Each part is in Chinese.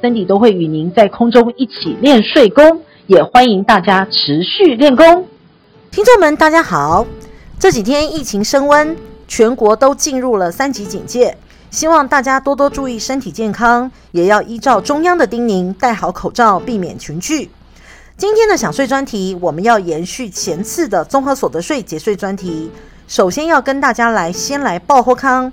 森迪都会与您在空中一起练税功，也欢迎大家持续练功。听众们，大家好！这几天疫情升温，全国都进入了三级警戒，希望大家多多注意身体健康，也要依照中央的叮咛，戴好口罩，避免群聚。今天的想税专题，我们要延续前次的综合所得税节税专题。首先要跟大家来先来报贺康，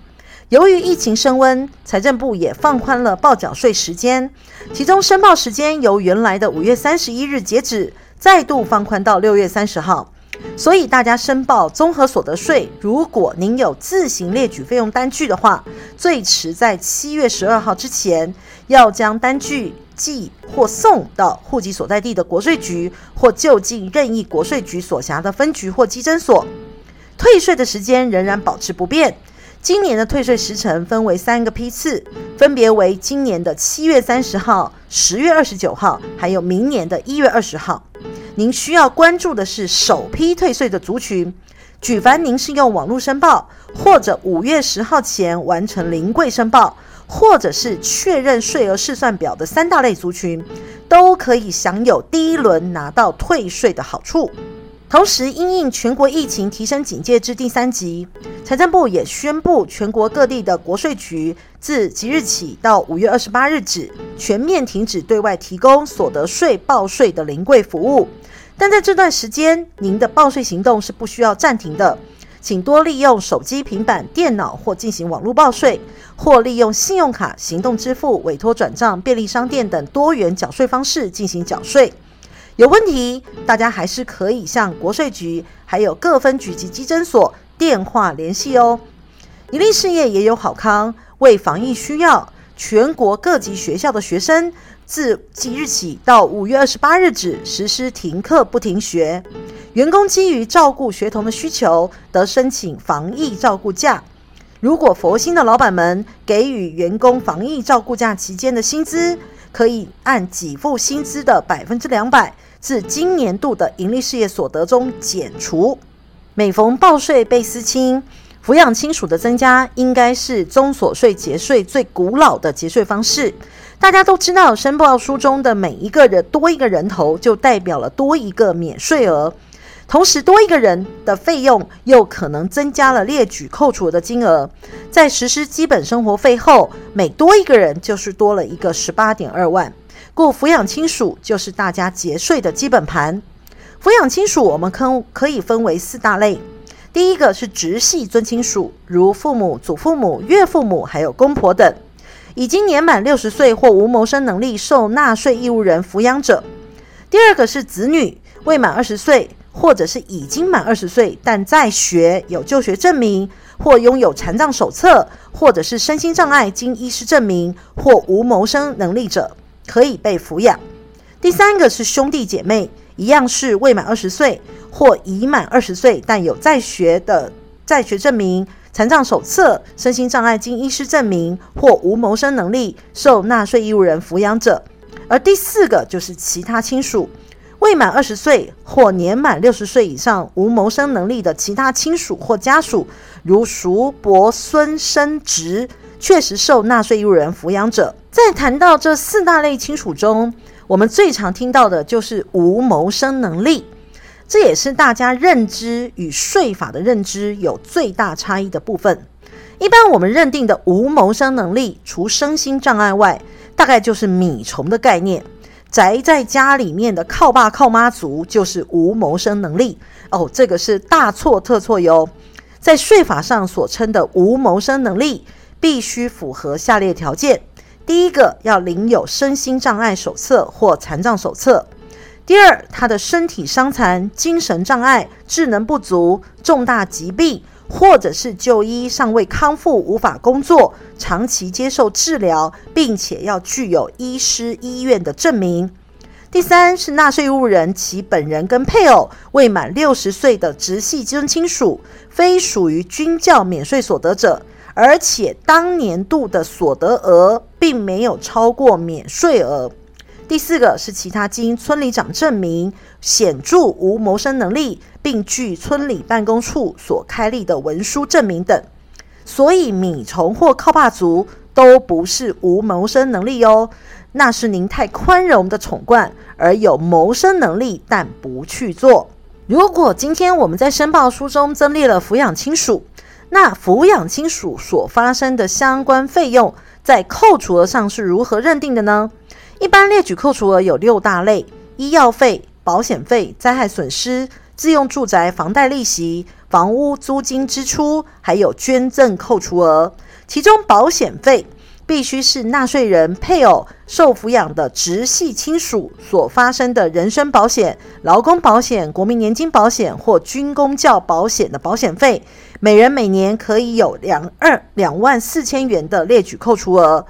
由于疫情升温，财政部也放宽了报缴税时间，其中申报时间由原来的五月三十一日截止，再度放宽到六月三十号。所以大家申报综合所得税，如果您有自行列举费用单据的话，最迟在七月十二号之前，要将单据寄或送到户籍所在地的国税局或就近任意国税局所辖的分局或稽征所。退税的时间仍然保持不变。今年的退税时程分为三个批次，分别为今年的七月三十号、十月二十九号，还有明年的一月二十号。您需要关注的是首批退税的族群。举凡您是用网络申报，或者五月十号前完成临柜申报，或者是确认税额试算表的三大类族群，都可以享有第一轮拿到退税的好处。同时，因应全国疫情提升警戒至第三级，财政部也宣布，全国各地的国税局自即日起到五月二十八日止，全面停止对外提供所得税报税的临柜服务。但在这段时间，您的报税行动是不需要暂停的，请多利用手机、平板、电脑或进行网络报税，或利用信用卡、行动支付、委托转账、便利商店等多元缴税方式进行缴税。有问题，大家还是可以向国税局，还有各分局及稽征所电话联系哦。营利事业也有好康，为防疫需要，全国各级学校的学生自即日起到五月二十八日止实施停课不停学。员工基于照顾学童的需求，得申请防疫照顾假。如果佛心的老板们给予员工防疫照顾假期间的薪资，可以按给付薪资的百分之两百。自今年度的营利事业所得中减除。每逢报税被私清，抚养亲属的增加，应该是综所税节税最古老的节税方式。大家都知道，申报书中的每一个人多一个人头，就代表了多一个免税额。同时，多一个人的费用，又可能增加了列举扣除的金额。在实施基本生活费后，每多一个人，就是多了一个十八点二万。故抚养亲属就是大家节税的基本盘。抚养亲属我们可可以分为四大类。第一个是直系尊亲属，如父母、祖父母、岳父母，还有公婆等，已经年满六十岁或无谋生能力受纳税义务人抚养者。第二个是子女，未满二十岁，或者是已经满二十岁但在学有就学证明，或拥有残障手册，或者是身心障碍经医师证明，或无谋生能力者。可以被抚养。第三个是兄弟姐妹，一样是未满二十岁或已满二十岁，但有在学的在学证明、残障手册、身心障碍经医师证明或无谋生能力，受纳税义务人抚养者。而第四个就是其他亲属，未满二十岁或年满六十岁以上无谋生能力的其他亲属或家属，如叔伯孙甥侄。确实受纳税义务人抚养者，在谈到这四大类亲属中，我们最常听到的就是无谋生能力，这也是大家认知与税法的认知有最大差异的部分。一般我们认定的无谋生能力，除身心障碍外，大概就是米虫的概念，宅在家里面的靠爸靠妈族就是无谋生能力。哦，这个是大错特错哟，在税法上所称的无谋生能力。必须符合下列条件：第一个，要领有身心障碍手册或残障手册；第二，他的身体伤残、精神障碍、智能不足、重大疾病，或者是就医尚未康复、无法工作、长期接受治疗，并且要具有医师医院的证明；第三是纳税义务人其本人跟配偶未满六十岁的直系尊亲属，非属于均教免税所得者，而且当年度的所得额并没有超过免税额。第四个是其他经村里长证明显著无谋生能力，并据村里办公处所开立的文书证明等。所以米虫或靠爸族都不是无谋生能力哦，那是您太宽容的宠惯，而有谋生能力但不去做。如果今天我们在申报书中增列了抚养亲属，那抚养亲属所发生的相关费用，在扣除额上是如何认定的呢？一般列举扣除额有六大类：医药费、保险费、灾害损失、自用住宅房贷利息、房屋租金支出，还有捐赠扣除额。其中保险费必须是纳税人配偶受抚养的直系亲属所发生的人身保险、劳工保险、国民年金保险或军公教保险的保险费，每人每年可以有两二两万四千元的列举扣除额。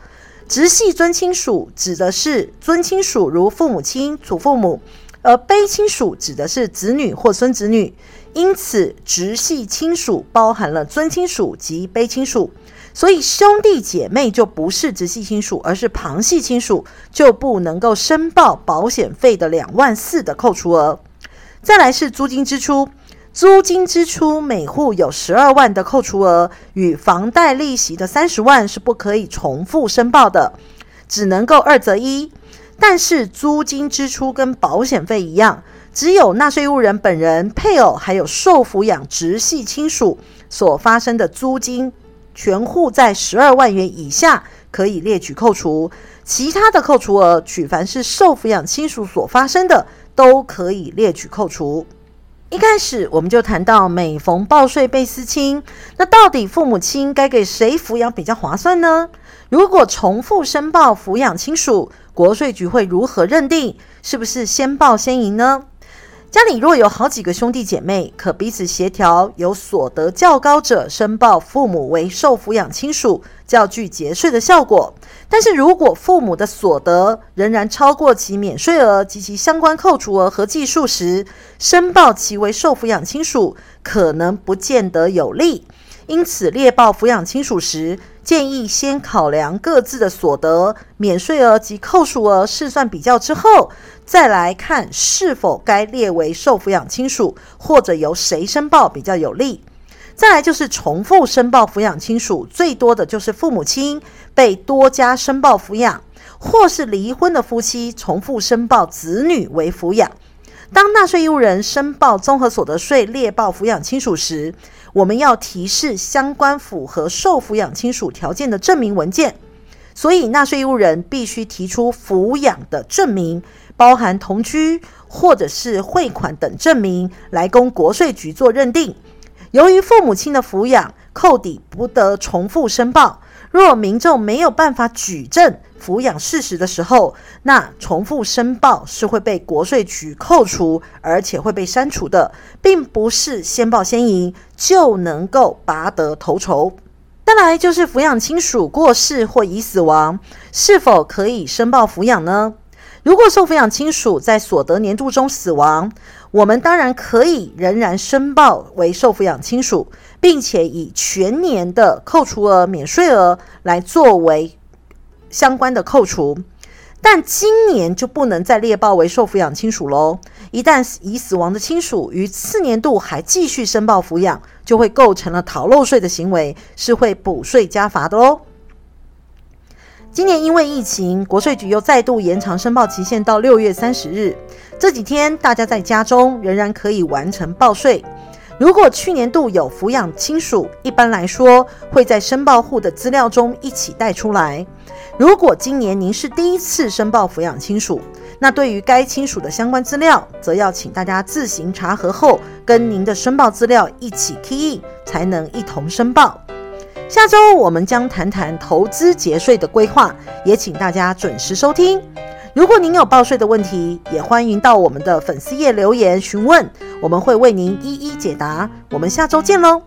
直系尊亲属指的是尊亲属，如父母亲、祖父母；而卑亲属指的是子女或孙子女。因此，直系亲属包含了尊亲属及卑亲属，所以兄弟姐妹就不是直系亲属，而是旁系亲属，就不能够申报保险费的两万四的扣除额。再来是租金支出。租金支出每户有十二万的扣除额，与房贷利息的三十万是不可以重复申报的，只能够二择一。但是租金支出跟保险费一样，只有纳税义务人本人、配偶还有受抚养直系亲属所发生的租金，全户在十二万元以下可以列举扣除，其他的扣除额，取凡是受抚养亲属所发生的，都可以列举扣除。一开始我们就谈到，每逢报税倍思亲，那到底父母亲该给谁抚养比较划算呢？如果重复申报抚养亲属，国税局会如何认定？是不是先报先赢呢？家里若有好几个兄弟姐妹，可彼此协调，由所得较高者申报父母为受抚养亲属，较具节税的效果。但是如果父母的所得仍然超过其免税额及其相关扣除额合计数时，申报其为受抚养亲属可能不见得有利。因此，列报抚养亲属时，建议先考量各自的所得、免税额及扣除额试算比较之后，再来看是否该列为受抚养亲属，或者由谁申报比较有利。再来就是重复申报抚养亲属，最多的就是父母亲被多家申报抚养，或是离婚的夫妻重复申报子女为抚养。当纳税义务人申报综合所得税列报抚养亲属时，我们要提示相关符合受抚养亲属条件的证明文件，所以纳税义务人必须提出抚养的证明，包含同居或者是汇款等证明，来供国税局做认定。由于父母亲的抚养扣抵不得重复申报。若民众没有办法举证抚养事实的时候，那重复申报是会被国税局扣除，而且会被删除的，并不是先报先赢就能够拔得头筹。再来就是抚养亲属过世或已死亡，是否可以申报抚养呢？如果受抚养亲属在所得年度中死亡，我们当然可以仍然申报为受抚养亲属，并且以全年的扣除额、免税额来作为相关的扣除。但今年就不能再列报为受抚养亲属喽。一旦已死亡的亲属于次年度还继续申报抚养，就会构成了逃漏税的行为，是会补税加罚的喽。今年因为疫情，国税局又再度延长申报期限到六月三十日。这几天大家在家中仍然可以完成报税。如果去年度有抚养亲属，一般来说会在申报户的资料中一起带出来。如果今年您是第一次申报抚养亲属，那对于该亲属的相关资料，则要请大家自行查核后，跟您的申报资料一起 key in，才能一同申报。下周我们将谈谈投资节税的规划，也请大家准时收听。如果您有报税的问题，也欢迎到我们的粉丝页留言询问，我们会为您一一解答。我们下周见喽！